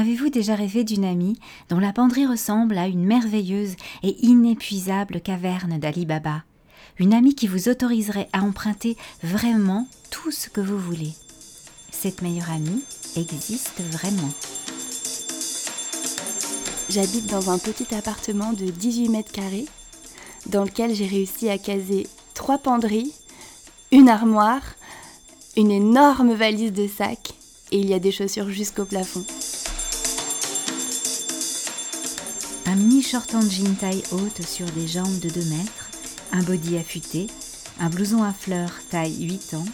Avez-vous déjà rêvé d'une amie dont la penderie ressemble à une merveilleuse et inépuisable caverne d'Ali Baba? Une amie qui vous autoriserait à emprunter vraiment tout ce que vous voulez. Cette meilleure amie existe vraiment. J'habite dans un petit appartement de 18 mètres carrés dans lequel j'ai réussi à caser trois penderies, une armoire, une énorme valise de sacs et il y a des chaussures jusqu'au plafond. Un mini short en jean taille haute sur des jambes de 2 mètres, un body affûté, un blouson à fleurs taille 8 ans,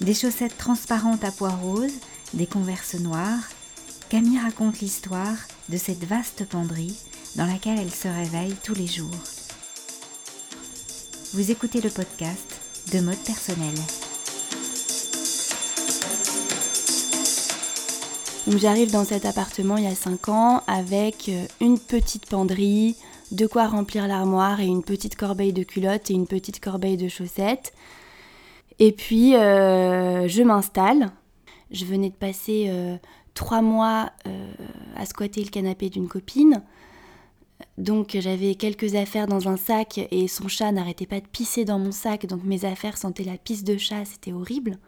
des chaussettes transparentes à pois roses, des converses noires, Camille raconte l'histoire de cette vaste penderie dans laquelle elle se réveille tous les jours. Vous écoutez le podcast de mode personnel. J'arrive dans cet appartement il y a 5 ans avec euh, une petite penderie, de quoi remplir l'armoire et une petite corbeille de culottes et une petite corbeille de chaussettes. Et puis euh, je m'installe. Je venais de passer euh, trois mois à squatter le canapé d'une copine. Donc j'avais quelques affaires dans un sac et son chat n'arrêtait pas de pisser dans mon sac, donc mes affaires sentaient la pisse de chat, c'était horrible.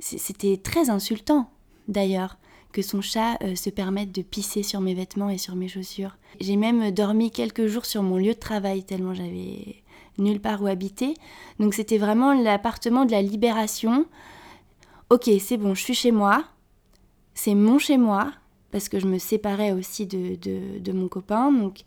C'était très insultant d'ailleurs que son chat euh, se permette de pisser sur mes vêtements et sur mes chaussures. J'ai même dormi quelques jours sur mon lieu de travail tellement j'avais nulle part où habiter. Donc c'était vraiment l'appartement de la libération. Ok, c'est bon, je suis chez moi. C'est mon chez moi parce que je me séparais aussi de, de, de mon copain. Donc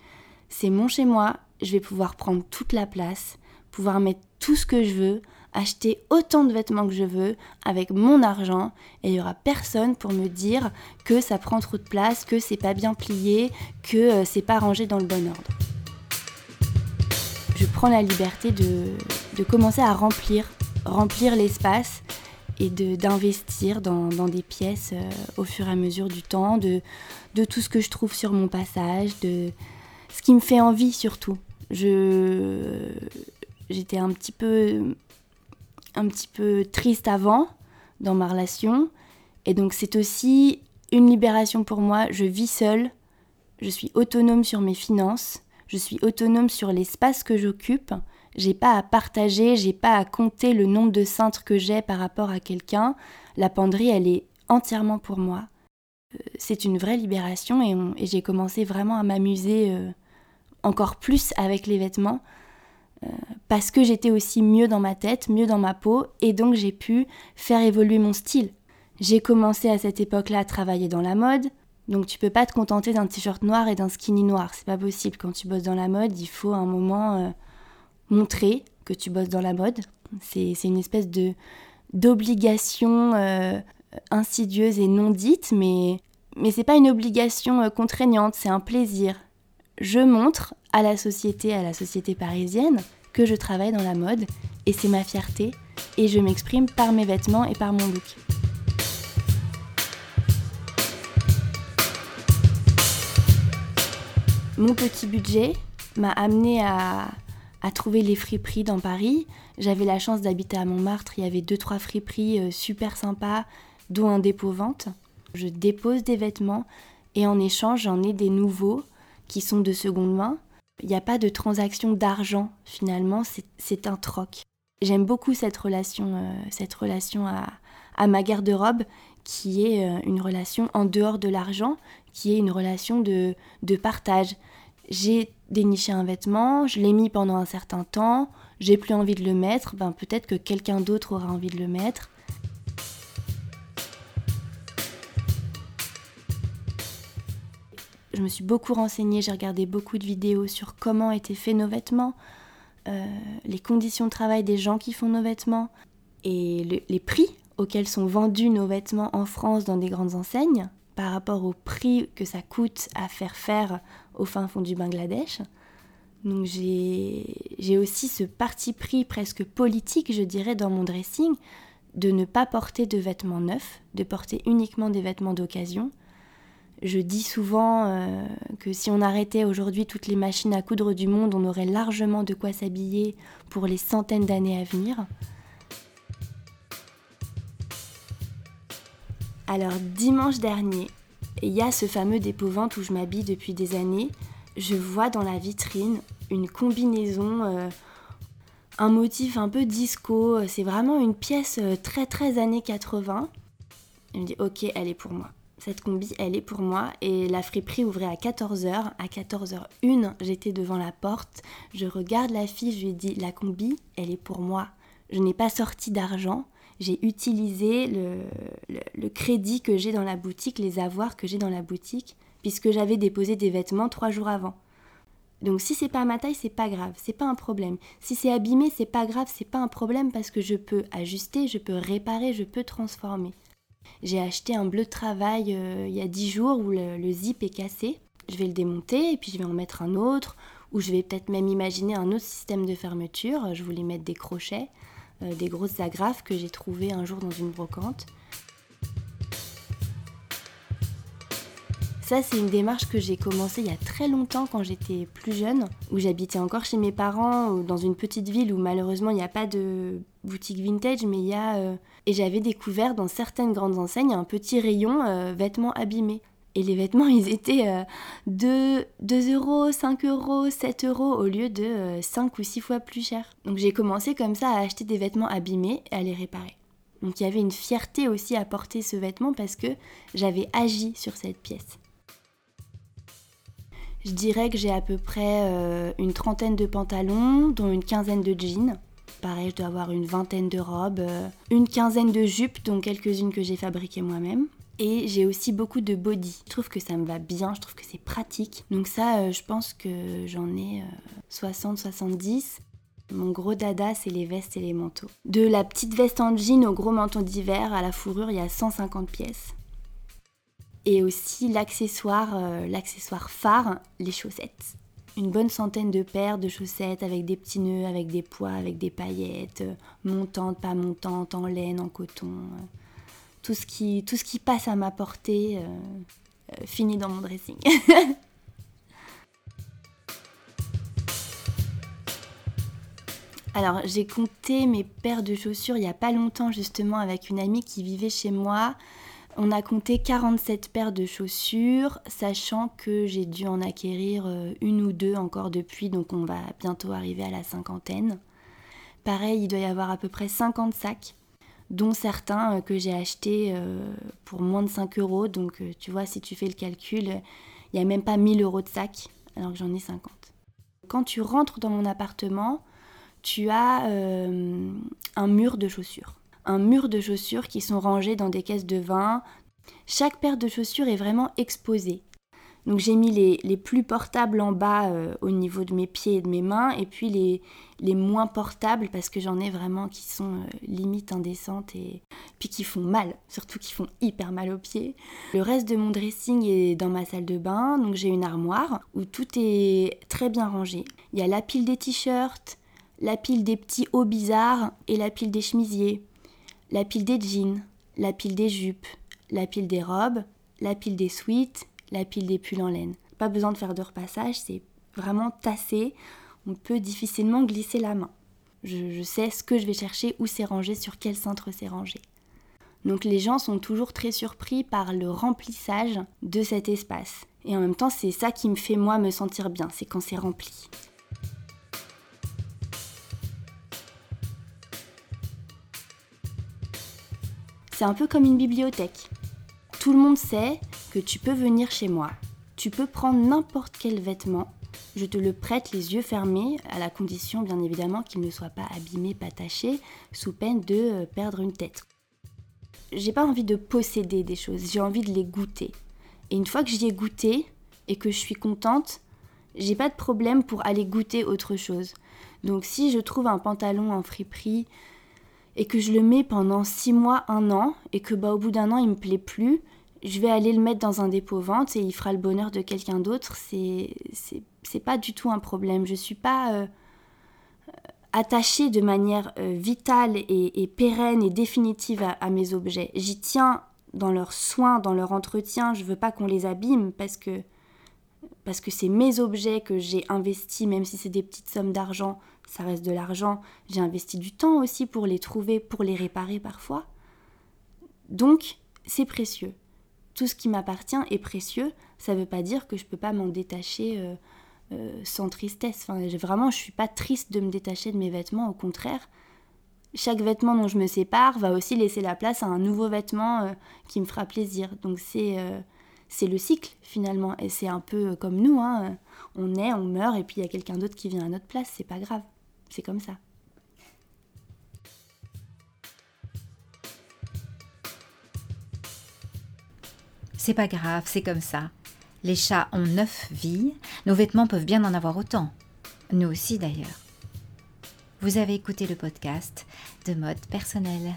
c'est mon chez moi. Je vais pouvoir prendre toute la place, pouvoir mettre tout ce que je veux, acheter autant de vêtements que je veux avec mon argent et il y aura personne pour me dire que ça prend trop de place, que c'est pas bien plié, que euh, c'est pas rangé dans le bon ordre. Je prends la liberté de, commencer à remplir, remplir l'espace et d'investir dans, des pièces euh, au fur et à mesure du temps, de, de tout ce que je trouve sur mon passage, de ce qui me fait envie surtout. J'étais un petit peu un petit peu triste avant dans ma relation. Et donc c'est aussi une libération pour moi. Je vis seule, je suis autonome sur mes finances, je suis autonome sur l'espace que j'occupe. J'ai pas à partager, j'ai pas à compter le nombre de cintres que j'ai par rapport à quelqu'un. La penderie, elle est entièrement pour moi. Euh, c'est une vraie libération et, j'ai commencé vraiment à m'amuser euh, encore plus avec les vêtements parce que j'étais aussi mieux dans ma tête, mieux dans ma peau, et donc j'ai pu faire évoluer mon style. J'ai commencé à cette époque-là à travailler dans la mode, donc tu peux pas te contenter d'un t-shirt noir et d'un skinny noir, c'est pas possible. Quand tu bosses dans la mode, il faut un moment euh, montrer que tu bosses dans la mode. C'est une espèce de d'obligation euh, insidieuse et non dite, mais mais c'est pas une obligation euh, contraignante, c'est un plaisir. Je montre à la société, à la société parisienne, que je travaille dans la mode et c'est ma fierté et je m'exprime par mes vêtements et par mon look. Mon petit budget m'a amené à, trouver les friperies dans Paris. J'avais la chance d'habiter à Montmartre, il y avait deux trois friperies euh, super sympas, dont un dépôt vente. Je dépose des vêtements et en échange j'en ai des nouveaux qui sont de seconde main il n'y a pas de transaction d'argent finalement, c'est un troc. J'aime beaucoup cette relation, euh, cette relation à, ma garde-robe qui est euh, une relation en dehors de l'argent, qui est une relation de, de partage. J'ai déniché un vêtement, je l'ai mis pendant un certain temps, j'ai plus envie de le mettre, ben peut-être que quelqu'un d'autre aura envie de le mettre. Je me suis beaucoup renseignée, j'ai regardé beaucoup de vidéos sur comment étaient faits nos vêtements, euh, les conditions de travail des gens qui font nos vêtements et les prix auxquels sont vendus nos vêtements en France dans des grandes enseignes par rapport au prix que ça coûte à faire faire au fin fond du Bangladesh. Donc j'ai aussi ce parti pris presque politique, je dirais, dans mon dressing, de ne pas porter de vêtements neufs, de porter uniquement des vêtements d'occasion, je dis souvent euh, que si on arrêtait aujourd'hui toutes les machines à coudre du monde, on aurait largement de quoi s'habiller pour les centaines d'années à venir. Alors dimanche dernier, il y a ce fameux dépôt-vente où je m'habille depuis des années. Je vois dans la vitrine une combinaison, euh, un motif un peu disco. C'est vraiment une pièce euh, très très années 80. Je me dit ok, elle est pour moi. Cette combi, elle est pour moi. Et la friperie ouvrait à 14h. À 14h01, j'étais devant la porte. Je regarde la fille, je lui dis la combi, elle est pour moi. Je n'ai pas sorti d'argent j'ai utilisé le, crédit que j'ai dans la boutique, les avoirs que j'ai dans la boutique, puisque j'avais déposé des vêtements trois jours avant. Donc si c'est pas ma taille, c'est pas grave, c'est pas un problème. Si c'est abîmé, c'est pas grave, c'est pas un problème parce que je peux ajuster, je peux réparer, je peux transformer. J'ai acheté un bleu de travail euh, il y a dix jours où le zip est cassé. Je vais le démonter et puis je vais en mettre un autre, ou je vais peut-être même imaginer un autre système de fermeture. Je voulais mettre des crochets. Euh, des grosses agrafes que j'ai trouvées un jour dans une brocante. Ça, c'est une démarche que j'ai commencée il y a très longtemps quand j'étais plus jeune, où j'habitais encore chez mes parents, dans une petite ville où malheureusement il n'y a pas de boutique vintage, mais il y a. Euh, et j'avais découvert dans certaines grandes enseignes un petit rayon euh, vêtements abîmés. Et les vêtements, ils étaient de 2 euros, 5 euros, 7 euros au lieu de 5 euh, ou 6 fois plus cher. Donc j'ai commencé comme ça à acheter des vêtements abîmés et à les réparer. Donc il y avait une fierté aussi à porter ce vêtement parce que j'avais agi sur cette pièce. Je dirais que j'ai à peu près euh, une trentaine de pantalons, dont une quinzaine de jeans. Pareil, je dois avoir une vingtaine de robes, euh, une quinzaine de jupes, dont quelques-unes que j'ai fabriquées moi-même. Et j'ai aussi beaucoup de body. Je trouve que ça me va bien, je trouve que c'est pratique. Donc ça, euh, je pense que j'en ai 60-70. Euh, Mon gros dada, c'est les vestes et les manteaux. De la petite veste en jean au gros manteau d'hiver à la fourrure, il y a 150 pièces. Et aussi l'accessoire, euh, l'accessoire phare, les chaussettes. Une bonne centaine de paires de chaussettes avec des petits nœuds, avec des poids, avec des paillettes, montantes, pas montantes, en laine, en coton tout ce qui, tout ce qui passe à ma portée euh, euh, finit dans mon dressing. Alors j'ai compté mes paires de chaussures il n'y a pas longtemps justement avec une amie qui vivait chez moi. On a compté 47 paires de chaussures, sachant que j'ai dû en acquérir euh, une ou deux encore depuis, donc on va bientôt arriver à la cinquantaine. Pareil, il doit y avoir à peu près 50 sacs dont certains euh, que j'ai achetés euh, pour moins de 5 euros. Donc tu vois, si tu fais le calcul, il n'y a même pas 1000 euros de sac, alors que j'en ai 50. Quand tu rentres dans mon appartement, tu as un mur de chaussures. Un mur de chaussures qui sont rangés dans des caisses de vin. Chaque paire de chaussures est vraiment exposée. Donc j'ai mis les, plus portables en bas euh, au niveau de mes pieds et de mes mains, et puis les, les moins portables parce que j'en ai vraiment qui sont euh, limite indécentes et puis qui font mal, surtout qui font hyper mal aux pieds. Le reste de mon dressing est dans ma salle de bain, donc j'ai une armoire où tout est très bien rangé. Il y a la pile des t-shirts, la pile des petits hauts bizarres et la pile des chemisiers, la pile des jeans, la pile des jupes, la pile des robes, la pile des sweats la pile des pulls en laine. Pas besoin de faire de repassage, c'est vraiment tassé. On peut difficilement glisser la main. Je, sais ce que je vais chercher, où c'est rangé, sur quel centre c'est rangé. Donc les gens sont toujours très surpris par le remplissage de cet espace. Et en même temps, c'est ça qui me fait moi me sentir bien, c'est quand c'est rempli. C'est un peu comme une bibliothèque. Tout le monde sait que tu peux venir chez moi. Tu peux prendre n'importe quel vêtement. Je te le prête les yeux fermés, à la condition bien évidemment qu'il ne soit pas abîmé, pas taché, sous peine de euh, perdre une tête. J'ai pas envie de posséder des choses, j'ai envie de les goûter. Et une fois que j'y ai goûté et que je suis contente, j'ai pas de problème pour aller goûter autre chose. Donc si je trouve un pantalon en friperie et que je le mets pendant 6 mois, 1 an, et que bah, au bout d'un an il me plaît plus, je vais aller le mettre dans un dépôt vente et il fera le bonheur de quelqu'un d'autre, c'est pas du tout un problème. Je suis pas euh, attachée de manière euh, vitale et, pérenne et définitive à, mes objets. J'y tiens dans leur soin, dans leur entretien. Je veux pas qu'on les abîme parce que parce que c'est mes objets que j'ai investis, même si c'est des petites sommes d'argent, ça reste de l'argent. J'ai investi du temps aussi pour les trouver, pour les réparer parfois. Donc, c'est précieux tout ce qui m'appartient est précieux. Ça ne veut pas dire que je ne peux pas m'en détacher euh, euh, sans tristesse. Enfin, vraiment, je suis pas triste de me détacher de mes vêtements. Au contraire, chaque vêtement dont je me sépare va aussi laisser la place à un nouveau vêtement euh, qui me fera plaisir. Donc c'est c'est le cycle finalement. Et c'est un peu comme nous. Hein. On naît, on meurt, et puis il y a quelqu'un d'autre qui vient à notre place. C'est pas grave. C'est comme ça. C'est pas grave, c'est comme ça. Les chats ont neuf vies, nos vêtements peuvent bien en avoir autant. Nous aussi d'ailleurs. Vous avez écouté le podcast de mode personnel.